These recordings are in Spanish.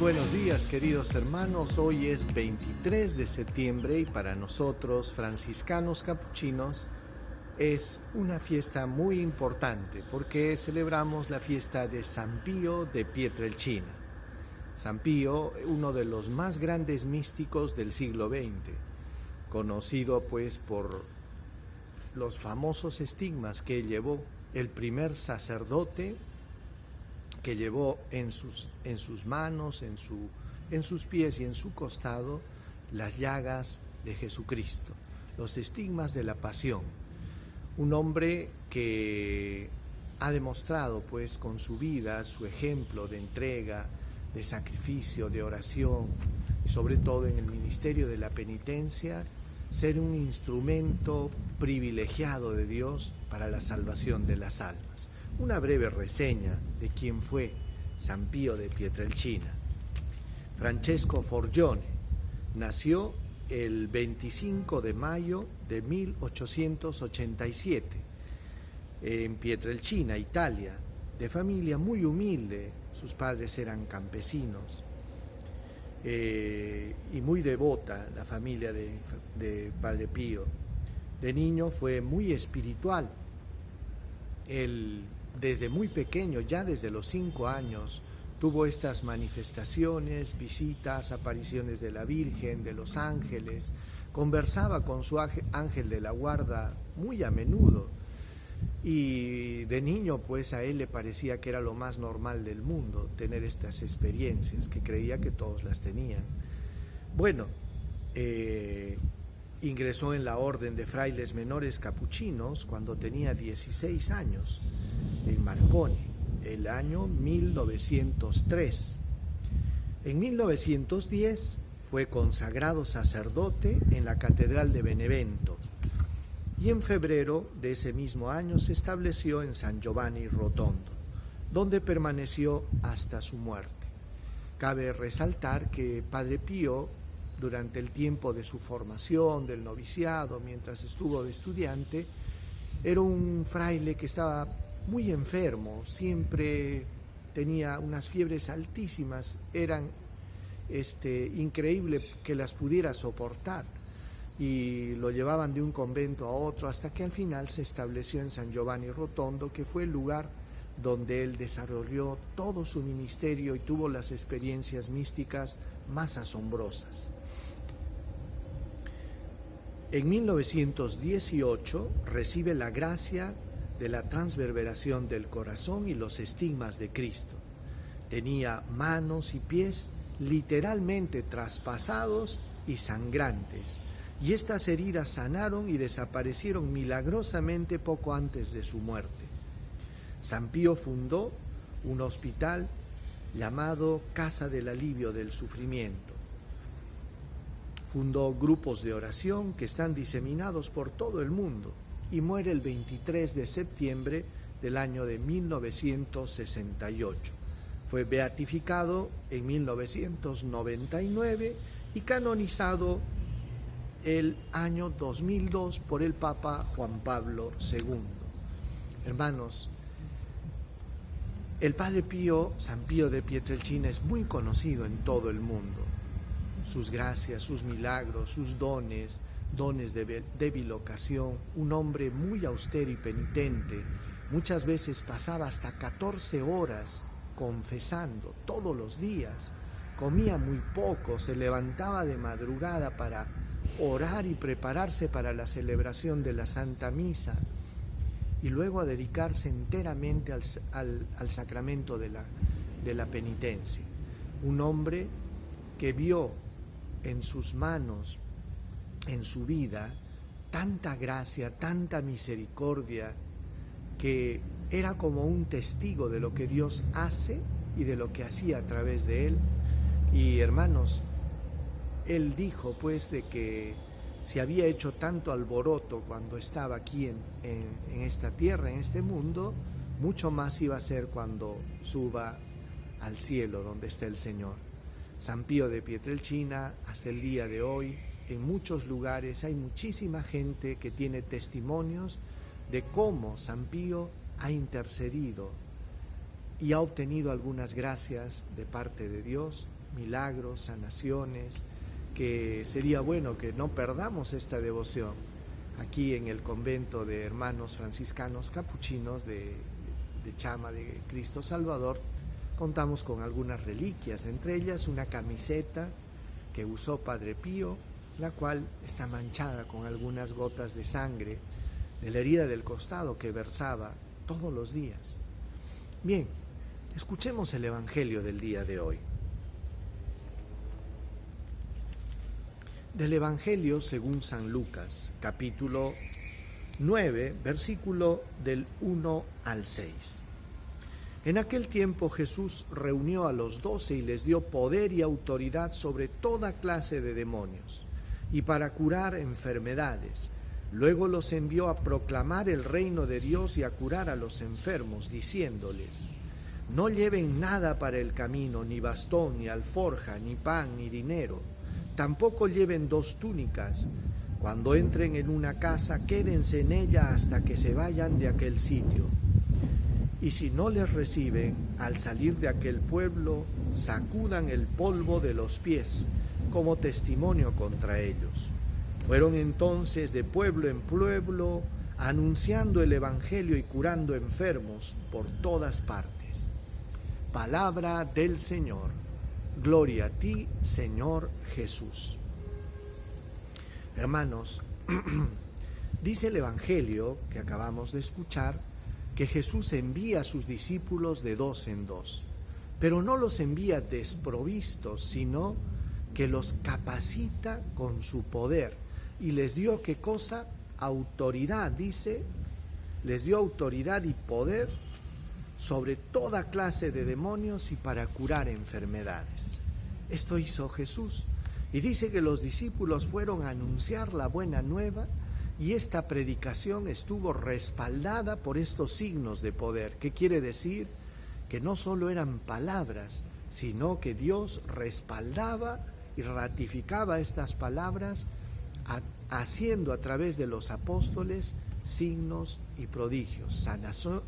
Buenos días queridos hermanos, hoy es 23 de septiembre y para nosotros franciscanos capuchinos es una fiesta muy importante porque celebramos la fiesta de San Pío de Pietrelcina. San Pío, uno de los más grandes místicos del siglo XX, conocido pues por los famosos estigmas que llevó, el primer sacerdote que llevó en sus, en sus manos, en, su, en sus pies y en su costado las llagas de Jesucristo, los estigmas de la pasión. Un hombre que ha demostrado pues con su vida, su ejemplo de entrega, de sacrificio, de oración y sobre todo en el ministerio de la penitencia, ser un instrumento privilegiado de Dios para la salvación de las almas una breve reseña de quién fue San Pío de Pietrelcina. Francesco Forgione nació el 25 de mayo de 1887 en Pietrelcina, Italia, de familia muy humilde. Sus padres eran campesinos eh, y muy devota la familia de, Padre Pío. De niño fue muy espiritual. Desde muy pequeño, ya desde los cinco años, tuvo estas manifestaciones, visitas, apariciones de la Virgen, de los ángeles, conversaba con su ángel de la guarda muy a menudo y de niño pues a él le parecía que era lo más normal del mundo tener estas experiencias, que creía que todos las tenían. Bueno, eh, ingresó en la orden de frailes menores capuchinos cuando tenía 16 años en Marconi, el año 1903. En 1910 fue consagrado sacerdote en la Catedral de Benevento y en febrero de ese mismo año se estableció en San Giovanni Rotondo, donde permaneció hasta su muerte. Cabe resaltar que Padre Pío, durante el tiempo de su formación, del noviciado, mientras estuvo de estudiante, era un fraile que estaba muy enfermo, siempre tenía unas fiebres altísimas, eran este, increíble que las pudiera soportar y lo llevaban de un convento a otro hasta que al final se estableció en San Giovanni Rotondo, que fue el lugar donde él desarrolló todo su ministerio y tuvo las experiencias místicas más asombrosas. En 1918 recibe la gracia de la transverberación del corazón y los estigmas de Cristo. Tenía manos y pies literalmente traspasados y sangrantes, y estas heridas sanaron y desaparecieron milagrosamente poco antes de su muerte. San Pío fundó un hospital llamado Casa del Alivio del Sufrimiento. Fundó grupos de oración que están diseminados por todo el mundo y muere el 23 de septiembre del año de 1968. Fue beatificado en 1999 y canonizado el año 2002 por el Papa Juan Pablo II. Hermanos, el Padre Pío, San Pío de Pietrelcina, es muy conocido en todo el mundo. Sus gracias, sus milagros, sus dones, dones de débil ocasión, un hombre muy austero y penitente, muchas veces pasaba hasta 14 horas confesando todos los días, comía muy poco, se levantaba de madrugada para orar y prepararse para la celebración de la Santa Misa y luego a dedicarse enteramente al, sacramento de la penitencia. Un hombre que vio en sus manos en su vida tanta gracia, tanta misericordia, que era como un testigo de lo que Dios hace y de lo que hacía a través de él. Y hermanos, él dijo pues de que se había hecho tanto alboroto cuando estaba aquí en, en, esta tierra, en este mundo, mucho más iba a ser cuando suba al cielo donde está el Señor. San Pío de Pietrelcina, hasta el día de hoy, en muchos lugares hay muchísima gente que tiene testimonios de cómo San Pío ha intercedido y ha obtenido algunas gracias de parte de Dios milagros, sanaciones, que sería bueno que no perdamos esta devoción. Aquí en el convento de hermanos franciscanos capuchinos de, de Chama de Cristo Salvador contamos con algunas reliquias, entre ellas una camiseta que usó Padre Pío, la cual está manchada con algunas gotas de sangre de la herida del costado que versaba todos los días. Bien, escuchemos el Evangelio del día de hoy. Del Evangelio según San Lucas, capítulo 9, versículo del 1 al 6. En aquel tiempo Jesús reunió a los doce y les dio poder y autoridad sobre toda clase de demonios y para curar enfermedades Luego los envió a proclamar el reino de Dios y a curar a los enfermos, diciéndoles, no lleven nada para el camino, ni bastón, ni alforja, ni pan, ni dinero. Tampoco lleven dos túnicas. Cuando entren en una casa, quédense en ella hasta que se vayan de aquel sitio. Y si no les reciben, al salir de aquel pueblo, sacudan el polvo de los pies como testimonio contra ellos. Fueron entonces de pueblo en pueblo anunciando el Evangelio y curando enfermos por todas partes. Palabra del Señor. Gloria a ti, Señor Jesús. Hermanos, dice el Evangelio que acabamos de escuchar que Jesús envía a sus discípulos de dos en dos, pero no los envía desprovistos, sino que los capacita con su poder y les dio qué cosa? Autoridad, dice, les dio autoridad y poder sobre toda clase de demonios y para curar enfermedades. Esto hizo Jesús. Y dice que los discípulos fueron a anunciar la buena nueva y esta predicación estuvo respaldada por estos signos de poder. ¿Qué quiere decir? Que no solo eran palabras, sino que Dios respaldaba y ratificaba estas palabras haciendo a través de los apóstoles signos y prodigios,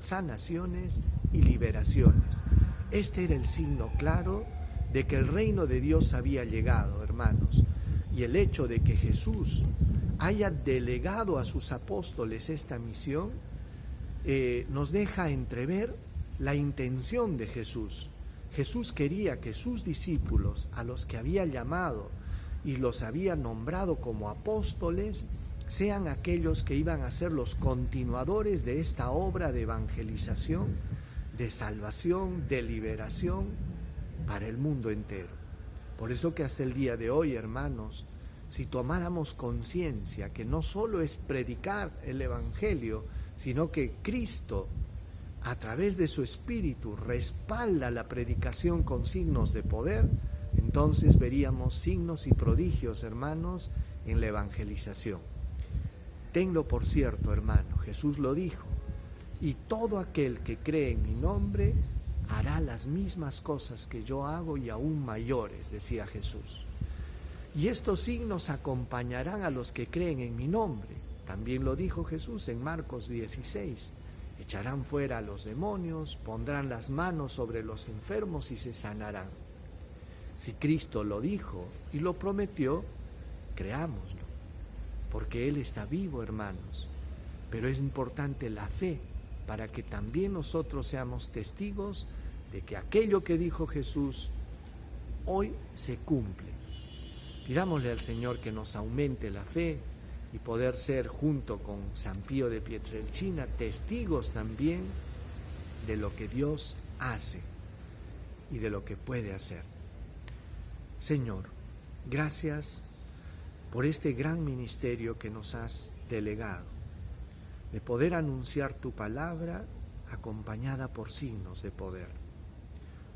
sanaciones y liberaciones. Este era el signo claro de que el reino de Dios había llegado, hermanos. Y el hecho de que Jesús haya delegado a sus apóstoles esta misión eh, nos deja entrever la intención de Jesús. Jesús quería que sus discípulos, a los que había llamado y los había nombrado como apóstoles, sean aquellos que iban a ser los continuadores de esta obra de evangelización, de salvación, de liberación para el mundo entero. Por eso que hasta el día de hoy, hermanos, si tomáramos conciencia que no solo es predicar el Evangelio, sino que Cristo, a través de su Espíritu, respalda la predicación con signos de poder, entonces veríamos signos y prodigios, hermanos, en la evangelización. Tenlo por cierto, hermano, Jesús lo dijo, y todo aquel que cree en mi nombre hará las mismas cosas que yo hago y aún mayores, decía Jesús. Y estos signos acompañarán a los que creen en mi nombre. También lo dijo Jesús en Marcos 16. Echarán fuera a los demonios, pondrán las manos sobre los enfermos y se sanarán. Si Cristo lo dijo y lo prometió, creámoslo, porque Él está vivo, hermanos. Pero es importante la fe para que también nosotros seamos testigos de que aquello que dijo Jesús hoy se cumple. Pidámosle al Señor que nos aumente la fe y poder ser junto con San Pío de Pietrelcina testigos también de lo que Dios hace y de lo que puede hacer. Señor, gracias por este gran ministerio que nos has delegado, de poder anunciar tu palabra acompañada por signos de poder.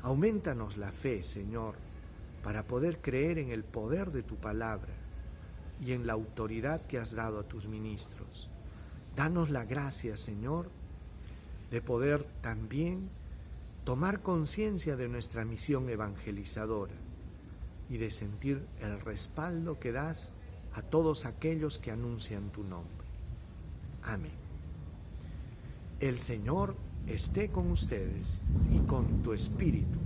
Aumentanos la fe, Señor, para poder creer en el poder de tu palabra y en la autoridad que has dado a tus ministros. Danos la gracia, Señor, de poder también tomar conciencia de nuestra misión evangelizadora y de sentir el respaldo que das a todos aquellos que anuncian tu nombre. Amén. El Señor esté con ustedes y con tu espíritu.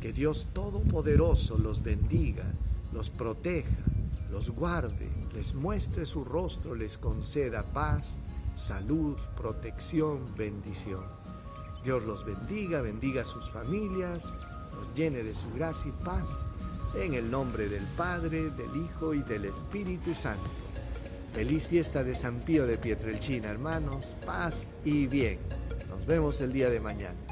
Que Dios Todopoderoso los bendiga, los proteja, los guarde, les muestre su rostro, les conceda paz, salud, protección, bendición. Dios los bendiga, bendiga a sus familias, los llene de su gracia y paz. En el nombre del Padre, del Hijo y del Espíritu Santo. Feliz fiesta de San Pío de Pietrelchina, hermanos. Paz y bien. Nos vemos el día de mañana.